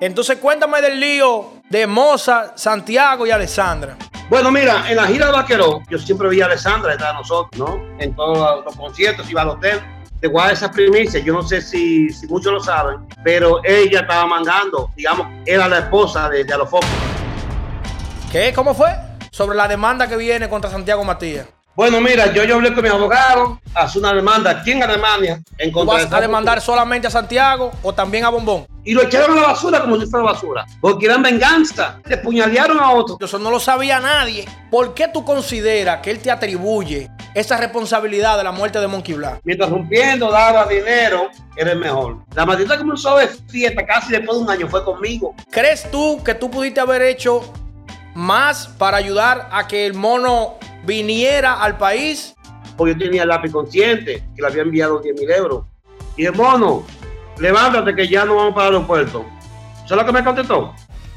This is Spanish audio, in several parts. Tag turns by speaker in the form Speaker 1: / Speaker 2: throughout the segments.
Speaker 1: Entonces cuéntame del lío de Moza, Santiago y Alessandra.
Speaker 2: Bueno, mira, en la gira de Vaqueró, yo siempre veía a Alessandra detrás de nosotros, ¿no? En todos los conciertos, iba al hotel. Te voy a dar esas primicias, yo no sé si, si muchos lo saben, pero ella estaba mangando, digamos, era la esposa de, de.
Speaker 1: ¿Qué? ¿Cómo fue? Sobre la demanda que viene contra Santiago Matías.
Speaker 2: Bueno, mira, yo, yo hablé con mi abogado, hace una demanda aquí en Alemania en
Speaker 1: ¿Tú
Speaker 2: contra
Speaker 1: vas a demandar solamente a Santiago o también a Bombón?
Speaker 2: Y lo echaron a la basura como si fuera basura, porque eran venganza, le puñalearon a otro.
Speaker 1: Eso no lo sabía nadie. ¿Por qué tú consideras que él te atribuye esa responsabilidad de la muerte de Monkey Black?
Speaker 2: Mientras rompiendo daba dinero, era el mejor. La maldita comenzó ver fiesta casi después de un año, fue conmigo.
Speaker 1: ¿Crees tú que tú pudiste haber hecho más para ayudar a que el mono viniera al país?
Speaker 2: Porque yo tenía el lápiz consciente, que le había enviado 10 mil euros. Y el mono, levántate que ya no vamos para el aeropuerto. ¿Sabes lo que me contestó?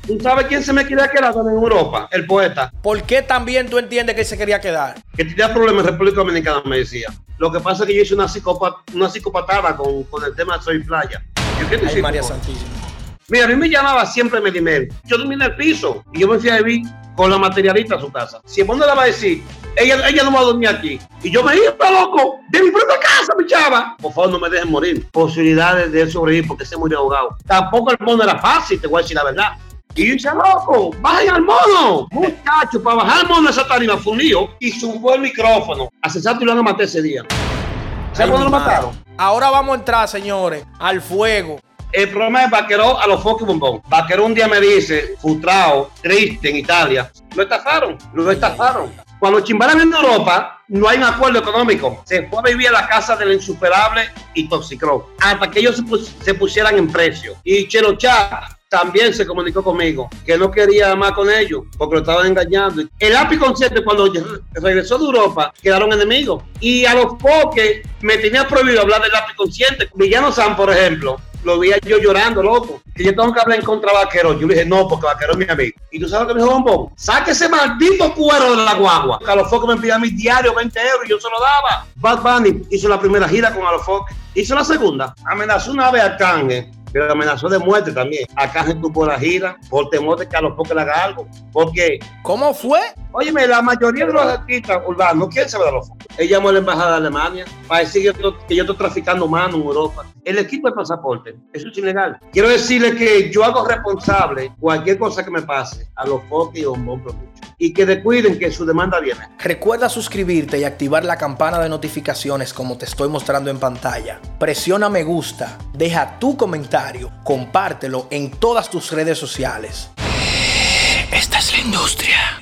Speaker 2: ¿Tú sabes quién se me quería quedar en Europa? El poeta.
Speaker 1: ¿Por qué también tú entiendes que se quería quedar?
Speaker 2: Que tenía problemas en República Dominicana, me decía. Lo que pasa es que yo hice una, psicopa- una psicopatada con, con el tema de Soy Playa. ¿qué te
Speaker 1: Ay, María? Santísima.
Speaker 2: Mira, a mí me llamaba siempre Medimel. Yo dormí en el piso y yo me fui a vivir con la materialista a su casa. Si le va a decir, ella, ella no va a dormir aquí. Y yo me iba, loco, de mi propia casa, mi chava. Por favor, no me dejen morir. Posibilidades de él sobrevivir porque se murió ahogado. Tampoco el mono era fácil, te voy a decir la verdad. Y yo decía, loco, bajen al mono. Muchacho, para bajar al mono esa tarima fue un lío. Y subió el micrófono. A y lo van a matar ese día. ¿Sabes cuándo lo mataron?
Speaker 1: Ahora vamos a entrar, señores, al fuego.
Speaker 2: El problema es Vaqueró a los Foki Bombón. Vaqueró un día me dice, frustrado, triste en Italia, lo estafaron, lo estafaron. Cuando chimbaran en Europa, no hay un acuerdo económico. Se fue a vivir a la casa del insuperable y Toxicro. Hasta que ellos se, pus- se pusieran en precio. Y Chelo Chá también se comunicó conmigo, que no quería más con ellos, porque lo estaban engañando. El API Consciente, cuando regresó de Europa, quedaron enemigos. Y a los Foques me tenía prohibido hablar del API Consciente. Villano San, por ejemplo, lo veía yo llorando, loco. Que yo tengo que hablar en contra de Vaquero. Yo le dije, no, porque Vaquero es mi amigo. Y tú sabes lo que me dijo Bombón. Saque ese maldito cuero de la guagua. A los me pedían mis diarios 20 euros y yo se lo daba. Bad Bunny hizo la primera gira con a los focos. Hizo la segunda. Amenazó una vez a Kanye. Pero amenazó de muerte también. A Kanye tuvo la gira por temor de que a los le haga algo. Porque
Speaker 1: ¿Cómo fue?
Speaker 2: Óyeme, la mayoría de los artistas urbanos no quieren saber de los focos. Él llamó a la embajada de Alemania para decir que yo, estoy- que yo estoy traficando mano en Europa. El equipo de pasaporte, eso es ilegal. Quiero decirle que yo hago responsable cualquier cosa que me pase a los focos y bombón Production. Y que descuiden que su demanda viene.
Speaker 1: Recuerda suscribirte y activar la campana de notificaciones como te estoy mostrando en pantalla. Presiona me gusta, deja tu comentario, compártelo en todas tus redes sociales. Esta es la industria.